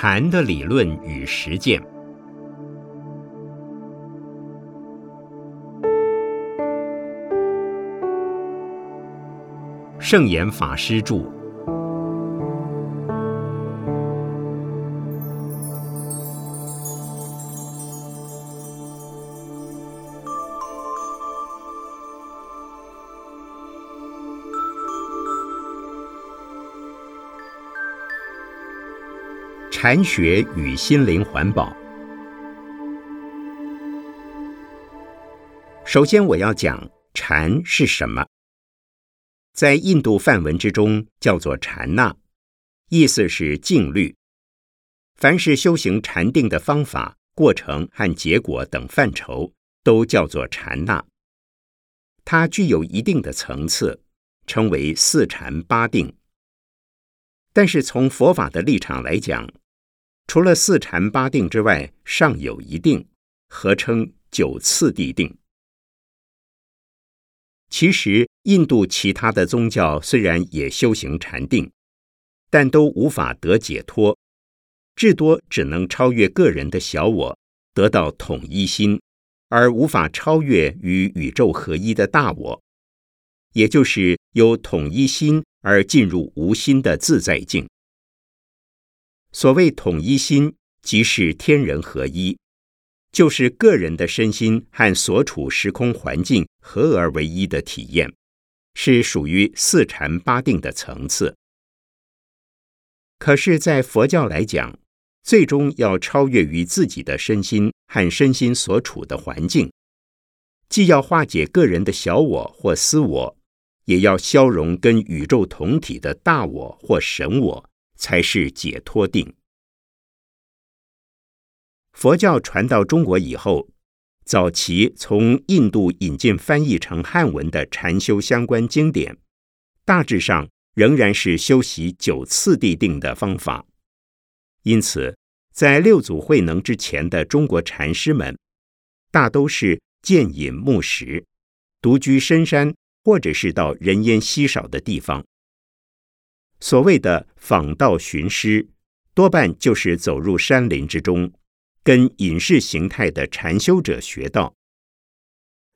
禅的理论与实践。圣严法师著。禅学与心灵环保。首先，我要讲禅是什么。在印度梵文之中，叫做禅那，意思是静虑。凡是修行禅定的方法、过程和结果等范畴，都叫做禅那。它具有一定的层次，称为四禅八定。但是从佛法的立场来讲，除了四禅八定之外，尚有一定，合称九次第定。其实，印度其他的宗教虽然也修行禅定，但都无法得解脱，至多只能超越个人的小我，得到统一心，而无法超越与宇宙合一的大我，也就是有统一心而进入无心的自在境。所谓统一心，即是天人合一，就是个人的身心和所处时空环境合而为一的体验，是属于四禅八定的层次。可是，在佛教来讲，最终要超越于自己的身心和身心所处的环境，既要化解个人的小我或私我，也要消融跟宇宙同体的大我或神我。才是解脱定。佛教传到中国以后，早期从印度引进翻译成汉文的禅修相关经典，大致上仍然是修习九次第定的方法。因此，在六祖慧能之前的中国禅师们，大都是渐隐木石，独居深山，或者是到人烟稀少的地方。所谓的访道寻师，多半就是走入山林之中，跟隐士形态的禅修者学道。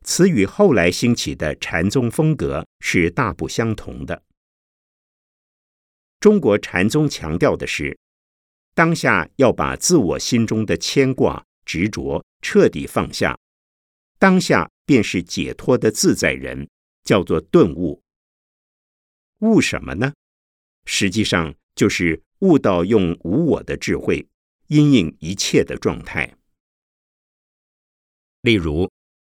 此与后来兴起的禅宗风格是大不相同的。中国禅宗强调的是，当下要把自我心中的牵挂、执着彻底放下，当下便是解脱的自在人，叫做顿悟。悟什么呢？实际上就是悟到用无我的智慧因应一切的状态。例如，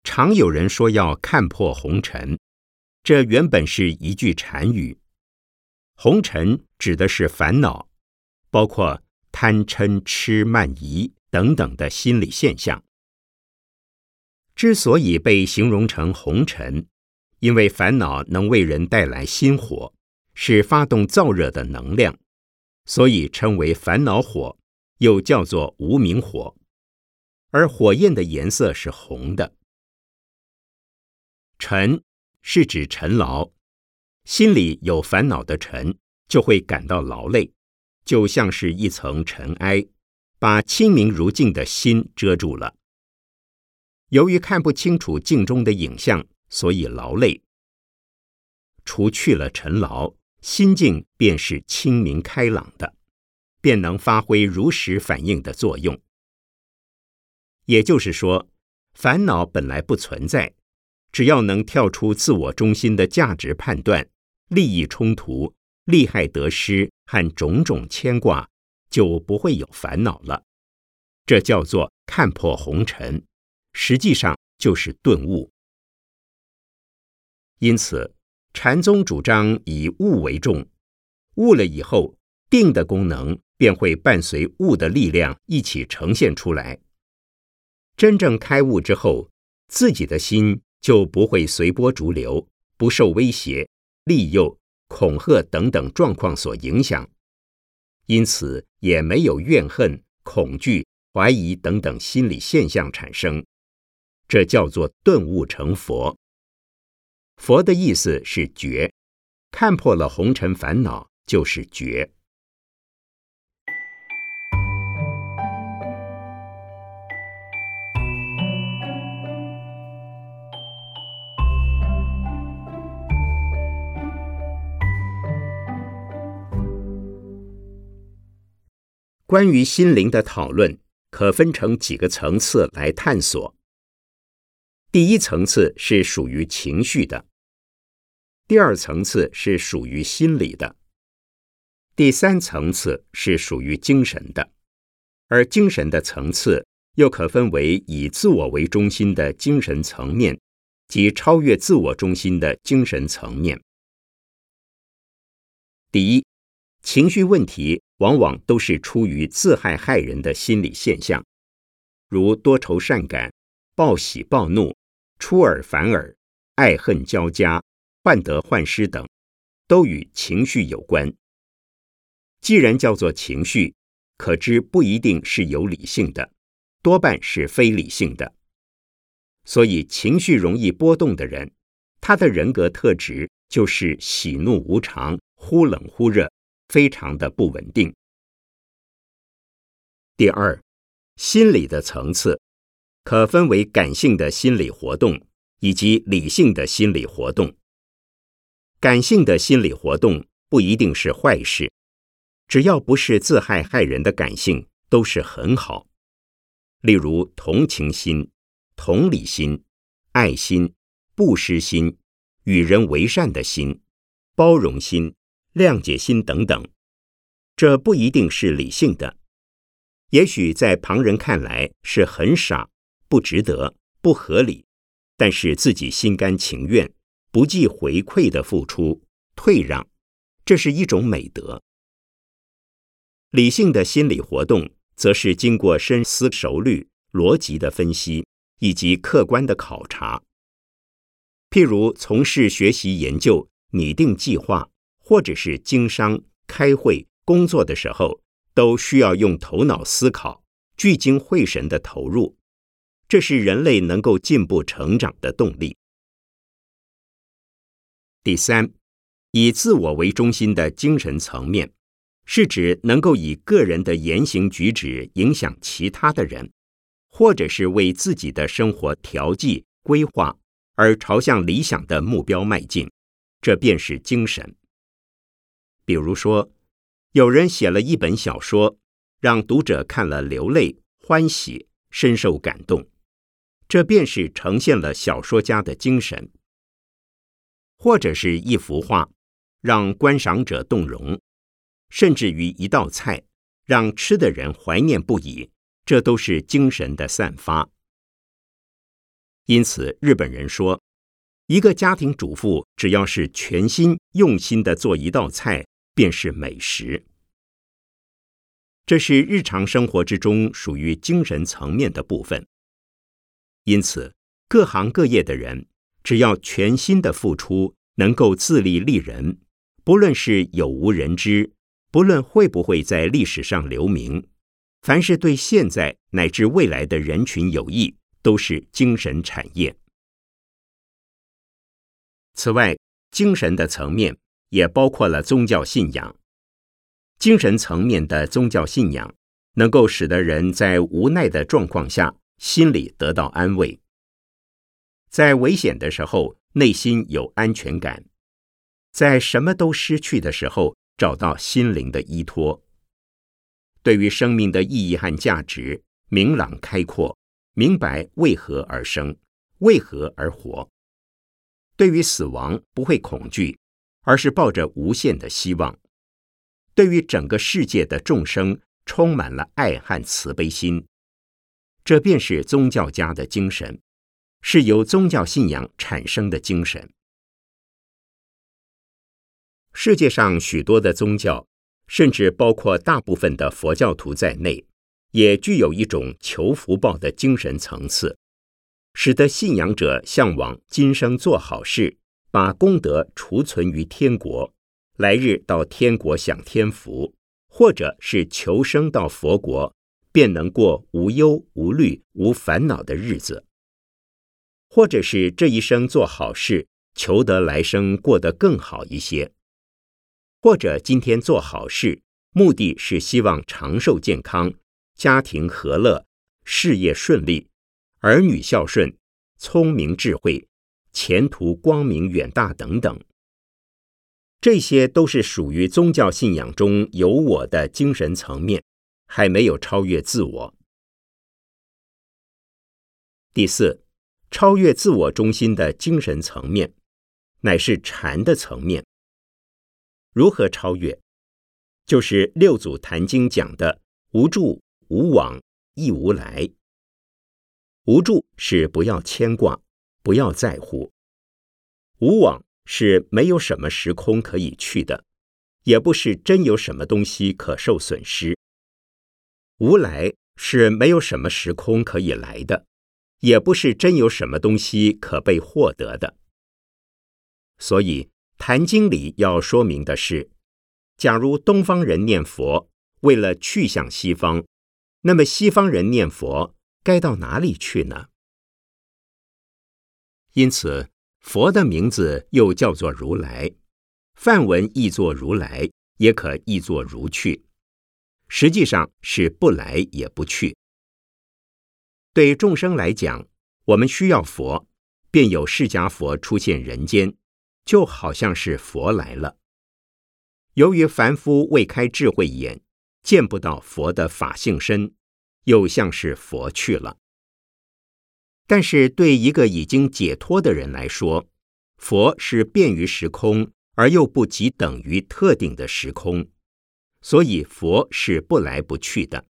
常有人说要看破红尘，这原本是一句禅语。红尘指的是烦恼，包括贪嗔痴慢疑等等的心理现象。之所以被形容成红尘，因为烦恼能为人带来心火。是发动燥热的能量，所以称为烦恼火，又叫做无名火。而火焰的颜色是红的。尘是指尘劳，心里有烦恼的尘就会感到劳累，就像是一层尘埃，把清明如镜的心遮住了。由于看不清楚镜中的影像，所以劳累。除去了尘劳。心境便是清明开朗的，便能发挥如实反应的作用。也就是说，烦恼本来不存在，只要能跳出自我中心的价值判断、利益冲突、利害得失和种种牵挂，就不会有烦恼了。这叫做看破红尘，实际上就是顿悟。因此。禅宗主张以悟为重，悟了以后，定的功能便会伴随悟的力量一起呈现出来。真正开悟之后，自己的心就不会随波逐流，不受威胁、利诱、恐吓等等状况所影响，因此也没有怨恨、恐惧、怀疑等等心理现象产生。这叫做顿悟成佛。佛的意思是觉，看破了红尘烦恼就是觉。关于心灵的讨论可分成几个层次来探索。第一层次是属于情绪的。第二层次是属于心理的，第三层次是属于精神的，而精神的层次又可分为以自我为中心的精神层面及超越自我中心的精神层面。第一，情绪问题往往都是出于自害害人的心理现象，如多愁善感、暴喜暴怒。出尔反尔、爱恨交加、患得患失等，都与情绪有关。既然叫做情绪，可知不一定是有理性的，多半是非理性的。所以，情绪容易波动的人，他的人格特质就是喜怒无常、忽冷忽热，非常的不稳定。第二，心理的层次。可分为感性的心理活动以及理性的心理活动。感性的心理活动不一定是坏事，只要不是自害害人的感性，都是很好。例如同情心、同理心、爱心、不失心、与人为善的心、包容心、谅解心等等，这不一定是理性的，也许在旁人看来是很傻。不值得，不合理，但是自己心甘情愿、不计回馈的付出、退让，这是一种美德。理性的心理活动，则是经过深思熟虑、逻辑的分析以及客观的考察。譬如从事学习研究、拟定计划，或者是经商、开会、工作的时候，都需要用头脑思考，聚精会神的投入。这是人类能够进步成长的动力。第三，以自我为中心的精神层面，是指能够以个人的言行举止影响其他的人，或者是为自己的生活调剂规划而朝向理想的目标迈进，这便是精神。比如说，有人写了一本小说，让读者看了流泪、欢喜、深受感动。这便是呈现了小说家的精神，或者是一幅画，让观赏者动容，甚至于一道菜，让吃的人怀念不已，这都是精神的散发。因此，日本人说，一个家庭主妇只要是全心用心的做一道菜，便是美食。这是日常生活之中属于精神层面的部分。因此，各行各业的人，只要全心的付出，能够自立立人，不论是有无人知，不论会不会在历史上留名，凡是对现在乃至未来的人群有益，都是精神产业。此外，精神的层面也包括了宗教信仰。精神层面的宗教信仰，能够使得人在无奈的状况下。心里得到安慰，在危险的时候，内心有安全感；在什么都失去的时候，找到心灵的依托。对于生命的意义和价值，明朗开阔，明白为何而生，为何而活。对于死亡，不会恐惧，而是抱着无限的希望。对于整个世界的众生，充满了爱和慈悲心。这便是宗教家的精神，是由宗教信仰产生的精神。世界上许多的宗教，甚至包括大部分的佛教徒在内，也具有一种求福报的精神层次，使得信仰者向往今生做好事，把功德储存于天国，来日到天国享天福，或者是求生到佛国。便能过无忧无虑、无烦恼的日子，或者是这一生做好事，求得来生过得更好一些；或者今天做好事，目的是希望长寿健康、家庭和乐、事业顺利、儿女孝顺、聪明智慧、前途光明远大等等。这些都是属于宗教信仰中有我的精神层面。还没有超越自我。第四，超越自我中心的精神层面，乃是禅的层面。如何超越？就是六祖坛经讲的“无住、无往、亦无来”。无住是不要牵挂，不要在乎；无往是没有什么时空可以去的，也不是真有什么东西可受损失；无来是没有什么时空可以来的。也不是真有什么东西可被获得的，所以《坛经》里要说明的是：假如东方人念佛为了去向西方，那么西方人念佛该到哪里去呢？因此，佛的名字又叫做如来，梵文译作如来，也可译作如去，实际上是不来也不去。对众生来讲，我们需要佛，便有释迦佛出现人间，就好像是佛来了。由于凡夫未开智慧眼，见不到佛的法性身，又像是佛去了。但是对一个已经解脱的人来说，佛是便于时空，而又不及等于特定的时空，所以佛是不来不去的。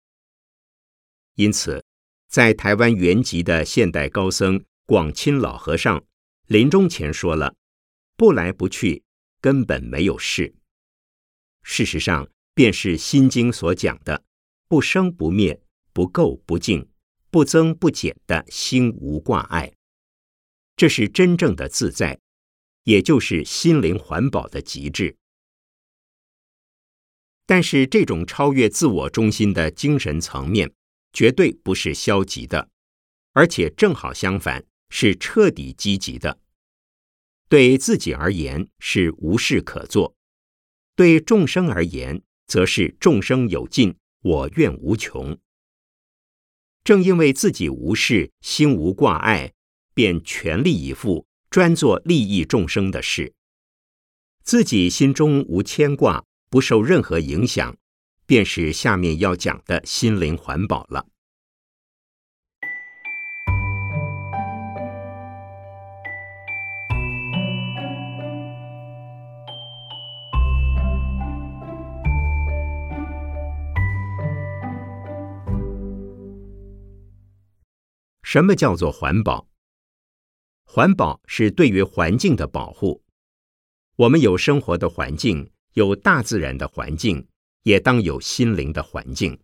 因此。在台湾原籍的现代高僧广钦老和尚临终前说了：“不来不去，根本没有事。事实上，便是《心经》所讲的‘不生不灭、不垢不净、不增不减’的心无挂碍。这是真正的自在，也就是心灵环保的极致。但是，这种超越自我中心的精神层面。”绝对不是消极的，而且正好相反，是彻底积极的。对自己而言是无事可做，对众生而言则是众生有尽，我愿无穷。正因为自己无事，心无挂碍，便全力以赴，专做利益众生的事。自己心中无牵挂，不受任何影响。便是下面要讲的心灵环保了。什么叫做环保？环保是对于环境的保护。我们有生活的环境，有大自然的环境。也当有心灵的环境。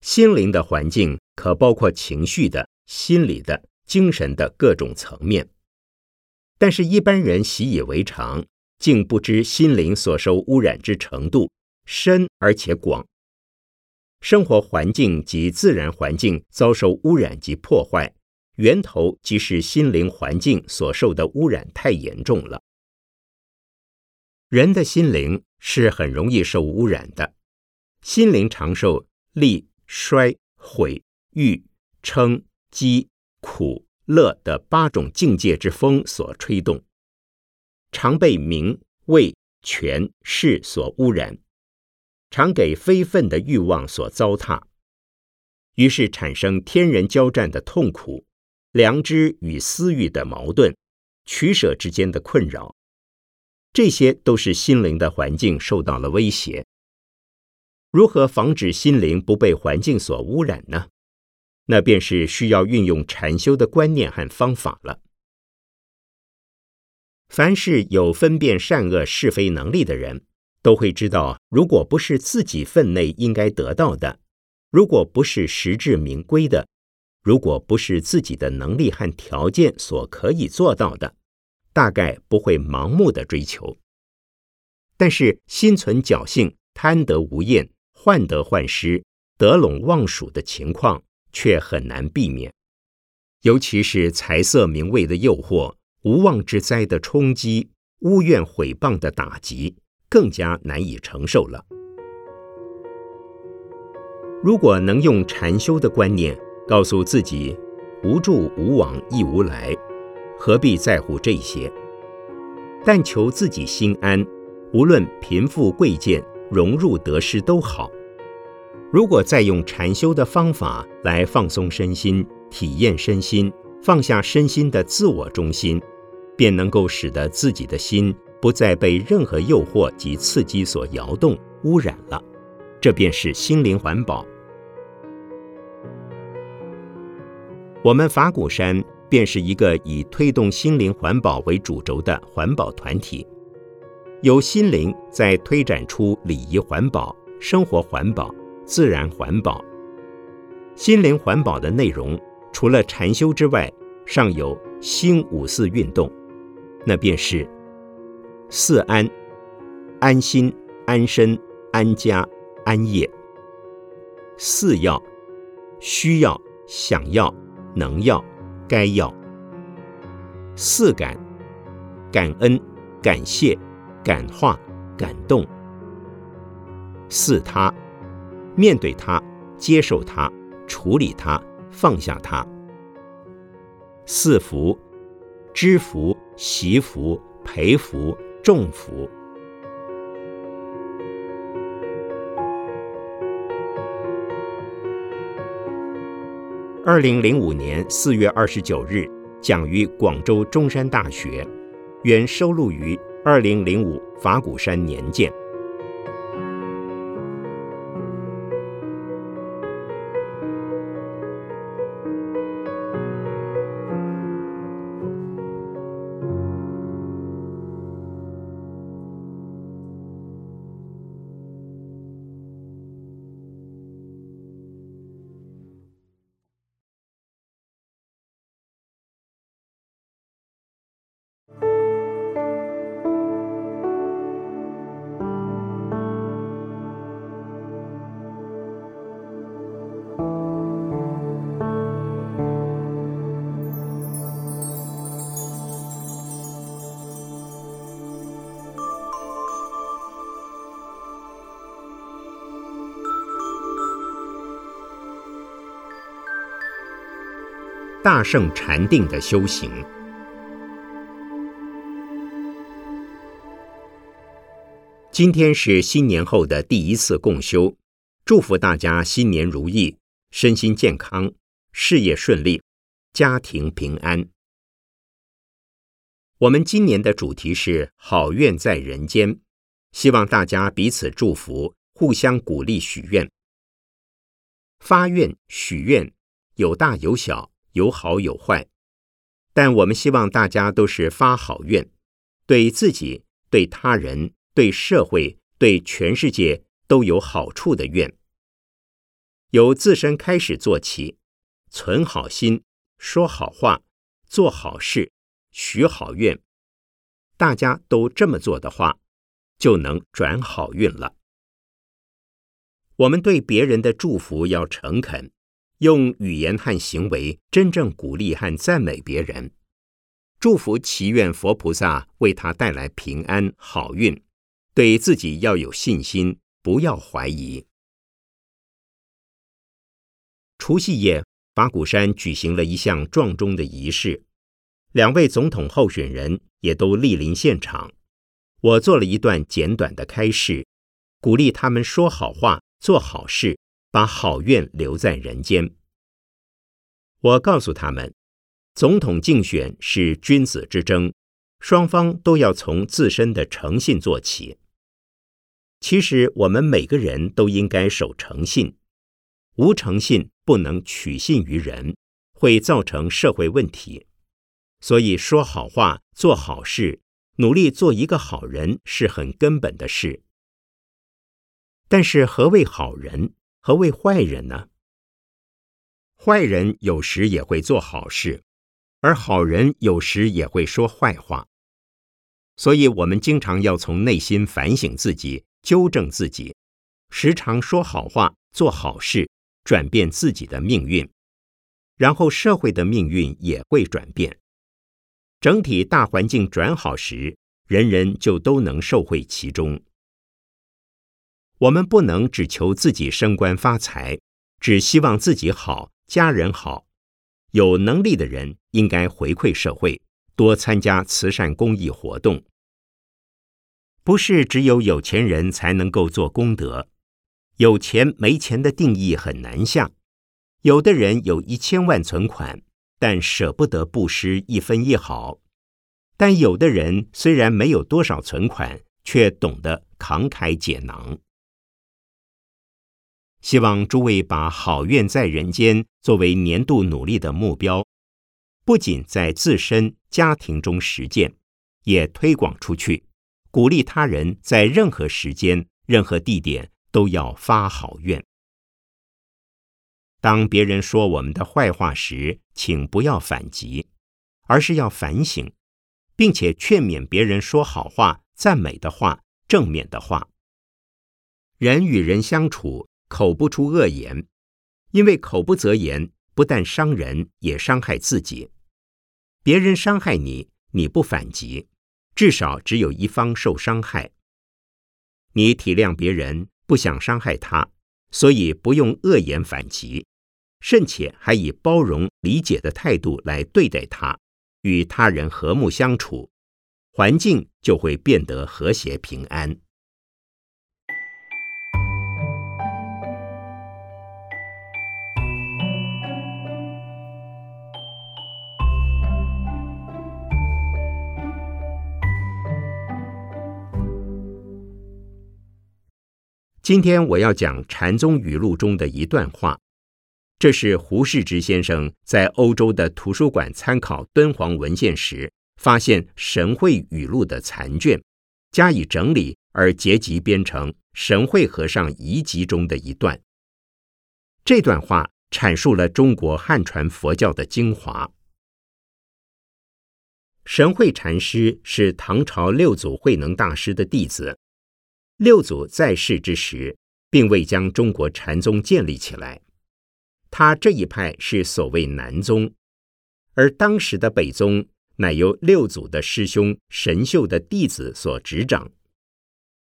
心灵的环境可包括情绪的、心理的、精神的各种层面。但是，一般人习以为常，竟不知心灵所受污染之程度深而且广。生活环境及自然环境遭受污染及破坏，源头即是心灵环境所受的污染太严重了。人的心灵是很容易受污染的，心灵常受利、衰、毁、欲、嗔、饥、苦、乐的八种境界之风所吹动，常被名、位、权、势所污染，常给非分的欲望所糟蹋，于是产生天人交战的痛苦，良知与私欲的矛盾，取舍之间的困扰。这些都是心灵的环境受到了威胁。如何防止心灵不被环境所污染呢？那便是需要运用禅修的观念和方法了。凡是有分辨善恶是非能力的人，都会知道，如果不是自己分内应该得到的，如果不是实至名归的，如果不是自己的能力和条件所可以做到的。大概不会盲目的追求，但是心存侥幸、贪得无厌、患得患失、得陇望蜀的情况却很难避免。尤其是财色名位的诱惑、无妄之灾的冲击、污怨毁谤的打击，更加难以承受了。如果能用禅修的观念告诉自己：无住无往亦无来。何必在乎这些？但求自己心安，无论贫富贵贱、荣辱得失都好。如果再用禅修的方法来放松身心、体验身心、放下身心的自我中心，便能够使得自己的心不再被任何诱惑及刺激所摇动、污染了。这便是心灵环保。我们法鼓山便是一个以推动心灵环保为主轴的环保团体，由心灵在推展出礼仪环保、生活环保、自然环保。心灵环保的内容，除了禅修之外，尚有新五四运动，那便是四安：安心、安身、安家。安业，四要：需要、想要、能要、该要。四感：感恩、感谢、感化、感动。四他：面对他、接受他、处理他、放下他。四福：知福、惜福、培福、重福。二零零五年四月二十九日，讲于广州中山大学，原收录于二零零五法鼓山年鉴。大圣禅定的修行。今天是新年后的第一次共修，祝福大家新年如意，身心健康，事业顺利，家庭平安。我们今年的主题是好愿在人间，希望大家彼此祝福，互相鼓励，许愿。发愿许愿有大有小。有好有坏，但我们希望大家都是发好愿，对自己、对他人、对社会、对全世界都有好处的愿。由自身开始做起，存好心，说好话，做好事，许好愿。大家都这么做的话，就能转好运了。我们对别人的祝福要诚恳。用语言和行为真正鼓励和赞美别人，祝福祈愿佛菩萨为他带来平安好运，对自己要有信心，不要怀疑。除夕夜，法鼓山举行了一项庄重的仪式，两位总统候选人也都莅临现场。我做了一段简短的开示，鼓励他们说好话，做好事。把好愿留在人间。我告诉他们，总统竞选是君子之争，双方都要从自身的诚信做起。其实我们每个人都应该守诚信，无诚信不能取信于人，会造成社会问题。所以说好话，做好事，努力做一个好人是很根本的事。但是何谓好人？何谓坏人呢？坏人有时也会做好事，而好人有时也会说坏话。所以，我们经常要从内心反省自己，纠正自己，时常说好话，做好事，转变自己的命运，然后社会的命运也会转变。整体大环境转好时，人人就都能受惠其中。我们不能只求自己升官发财，只希望自己好、家人好。有能力的人应该回馈社会，多参加慈善公益活动。不是只有有钱人才能够做功德，有钱没钱的定义很难下。有的人有一千万存款，但舍不得布施一分一毫；但有的人虽然没有多少存款，却懂得慷慨解囊。希望诸位把好愿在人间作为年度努力的目标，不仅在自身家庭中实践，也推广出去，鼓励他人在任何时间、任何地点都要发好愿。当别人说我们的坏话时，请不要反击，而是要反省，并且劝勉别人说好话、赞美的话、正面的话。人与人相处。口不出恶言，因为口不择言，不但伤人，也伤害自己。别人伤害你，你不反击，至少只有一方受伤害。你体谅别人，不想伤害他，所以不用恶言反击，甚且还以包容理解的态度来对待他，与他人和睦相处，环境就会变得和谐平安。今天我要讲禅宗语录中的一段话，这是胡适之先生在欧洲的图书馆参考敦煌文献时，发现神会语录的残卷，加以整理而结集编成《神会和尚遗集》中的一段。这段话阐述了中国汉传佛教的精华。神会禅师是唐朝六祖慧能大师的弟子。六祖在世之时，并未将中国禅宗建立起来。他这一派是所谓南宗，而当时的北宗乃由六祖的师兄神秀的弟子所执掌。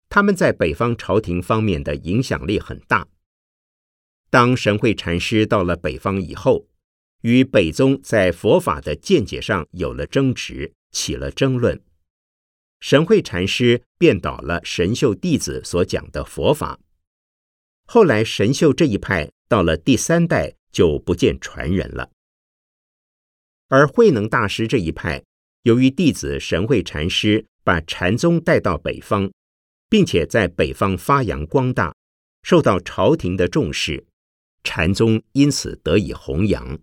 他们在北方朝廷方面的影响力很大。当神会禅师到了北方以后，与北宗在佛法的见解上有了争执，起了争论。神会禅师变倒了神秀弟子所讲的佛法，后来神秀这一派到了第三代就不见传人了。而慧能大师这一派，由于弟子神会禅师把禅宗带到北方，并且在北方发扬光大，受到朝廷的重视，禅宗因此得以弘扬。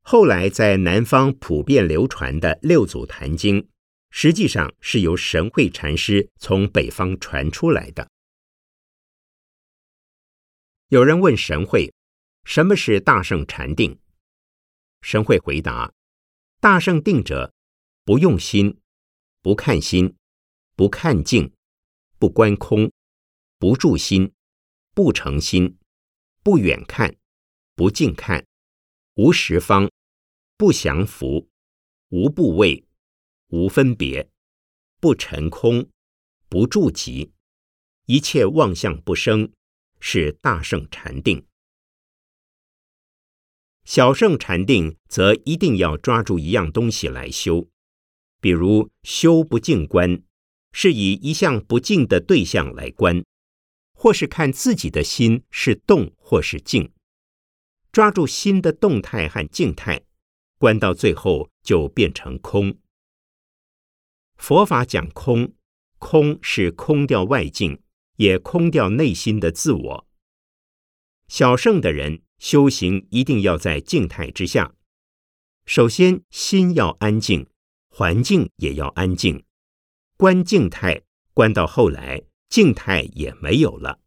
后来在南方普遍流传的六祖坛经。实际上是由神会禅师从北方传出来的。有人问神会：“什么是大圣禅定？”神会回答：“大圣定者，不用心，不看心，不看境，不观空，不住心，不成心，不远看，不近看，无十方，不降伏，无部位。”无分别，不尘空，不住集，一切妄相不生，是大圣禅定。小圣禅定则一定要抓住一样东西来修，比如修不净观，是以一项不净的对象来观，或是看自己的心是动或是静，抓住心的动态和静态，观到最后就变成空。佛法讲空，空是空掉外境，也空掉内心的自我。小圣的人修行一定要在静态之下，首先心要安静，环境也要安静。观静态，观到后来，静态也没有了，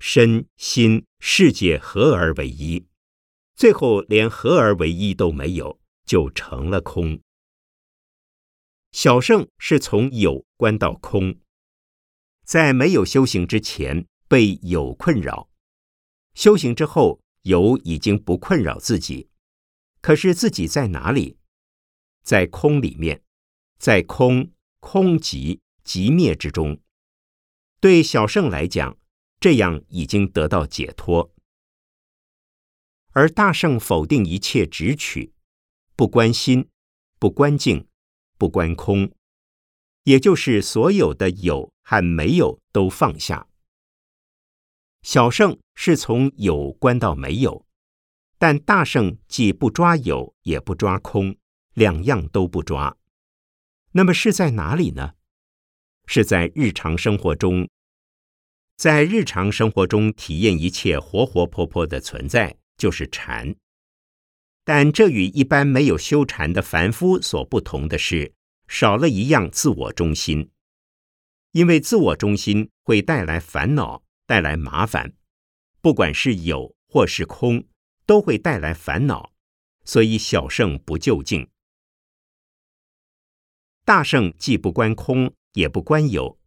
身心世界合而为一，最后连合而为一都没有，就成了空。小圣是从有观到空，在没有修行之前被有困扰，修行之后有已经不困扰自己。可是自己在哪里？在空里面，在空空即即灭之中。对小圣来讲，这样已经得到解脱。而大圣否定一切执取，不关心，不关境。不观空，也就是所有的有和没有都放下。小圣是从有关到没有，但大圣既不抓有，也不抓空，两样都不抓。那么是在哪里呢？是在日常生活中，在日常生活中体验一切活活泼泼的存在，就是禅。但这与一般没有修禅的凡夫所不同的是，少了一样自我中心。因为自我中心会带来烦恼，带来麻烦，不管是有或是空，都会带来烦恼。所以小圣不就近，大圣既不观空，也不观有，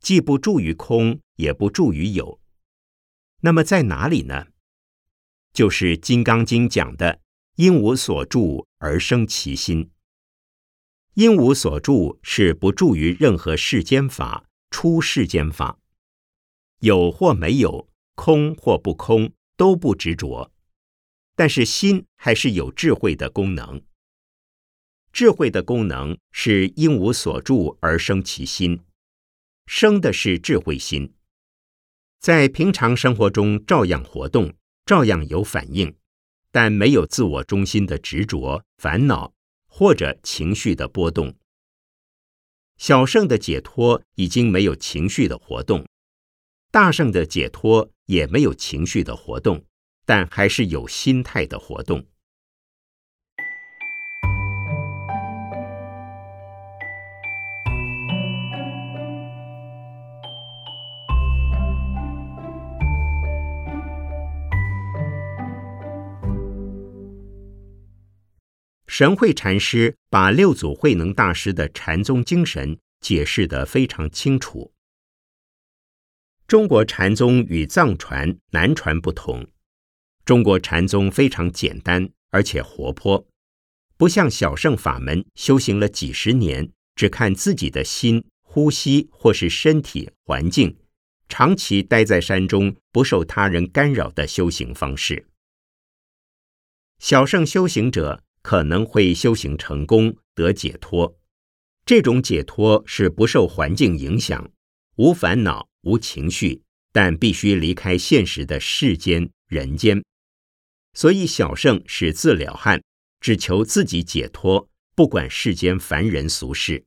既不住于空，也不住于有。那么在哪里呢？就是《金刚经》讲的。因无所住而生其心。因无所住是不住于任何世间法、出世间法，有或没有，空或不空，都不执着。但是心还是有智慧的功能。智慧的功能是因无所住而生其心，生的是智慧心，在平常生活中照样活动，照样有反应。但没有自我中心的执着、烦恼或者情绪的波动。小圣的解脱已经没有情绪的活动，大圣的解脱也没有情绪的活动，但还是有心态的活动。神会禅师把六祖慧能大师的禅宗精神解释得非常清楚。中国禅宗与藏传、南传不同，中国禅宗非常简单而且活泼，不像小乘法门修行了几十年，只看自己的心、呼吸或是身体环境，长期待在山中不受他人干扰的修行方式。小乘修行者。可能会修行成功得解脱，这种解脱是不受环境影响，无烦恼无情绪，但必须离开现实的世间人间。所以小圣是自了汉，只求自己解脱，不管世间凡人俗事。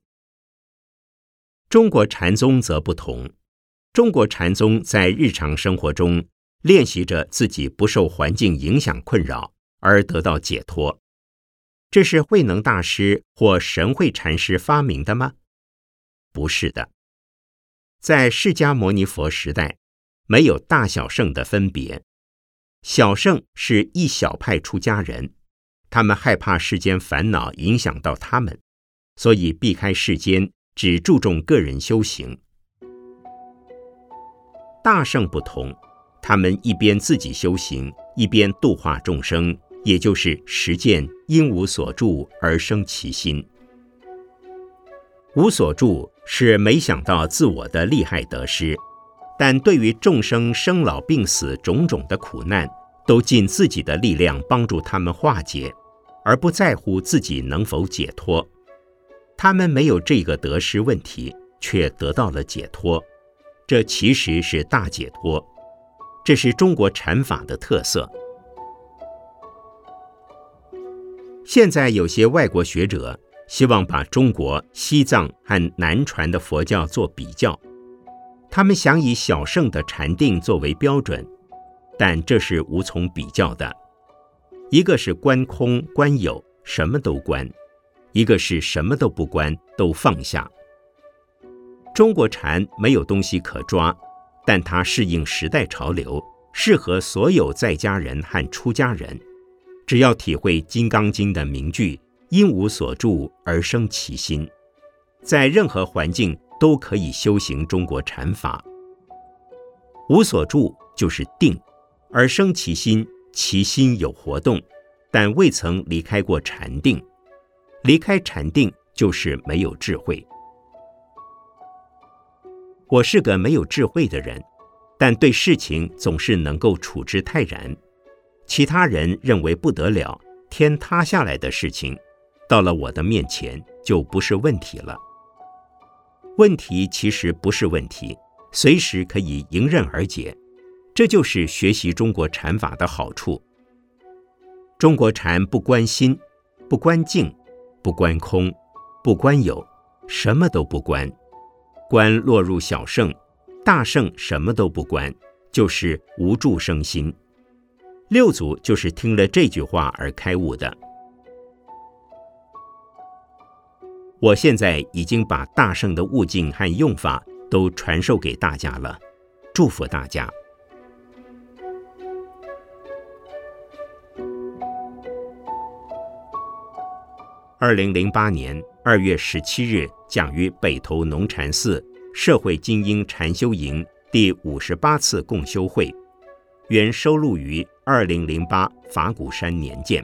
中国禅宗则不同，中国禅宗在日常生活中练习着自己不受环境影响困扰，而得到解脱。这是慧能大师或神会禅师发明的吗？不是的，在释迦牟尼佛时代，没有大小圣的分别。小圣是一小派出家人，他们害怕世间烦恼影响到他们，所以避开世间，只注重个人修行。大圣不同，他们一边自己修行，一边度化众生。也就是实践因无所住而生其心。无所住是没想到自我的利害得失，但对于众生生老病死种种的苦难，都尽自己的力量帮助他们化解，而不在乎自己能否解脱。他们没有这个得失问题，却得到了解脱，这其实是大解脱。这是中国禅法的特色。现在有些外国学者希望把中国、西藏和南传的佛教做比较，他们想以小圣的禅定作为标准，但这是无从比较的。一个是观空观有，什么都观；一个是什么都不观，都放下。中国禅没有东西可抓，但它适应时代潮流，适合所有在家人和出家人。只要体会《金刚经》的名句“因无所住而生其心”，在任何环境都可以修行中国禅法。无所住就是定，而生其心，其心有活动，但未曾离开过禅定。离开禅定就是没有智慧。我是个没有智慧的人，但对事情总是能够处之泰然。其他人认为不得了、天塌下来的事情，到了我的面前就不是问题了。问题其实不是问题，随时可以迎刃而解。这就是学习中国禅法的好处。中国禅不关心，不关境，不关空，不关有，什么都不关。关落入小圣，大圣什么都不关，就是无住生心。六祖就是听了这句话而开悟的。我现在已经把大圣的悟境和用法都传授给大家了，祝福大家。二零零八年二月十七日，讲于北投农禅寺社会精英禅修营第五十八次共修会，原收录于二零零八法鼓山年鉴。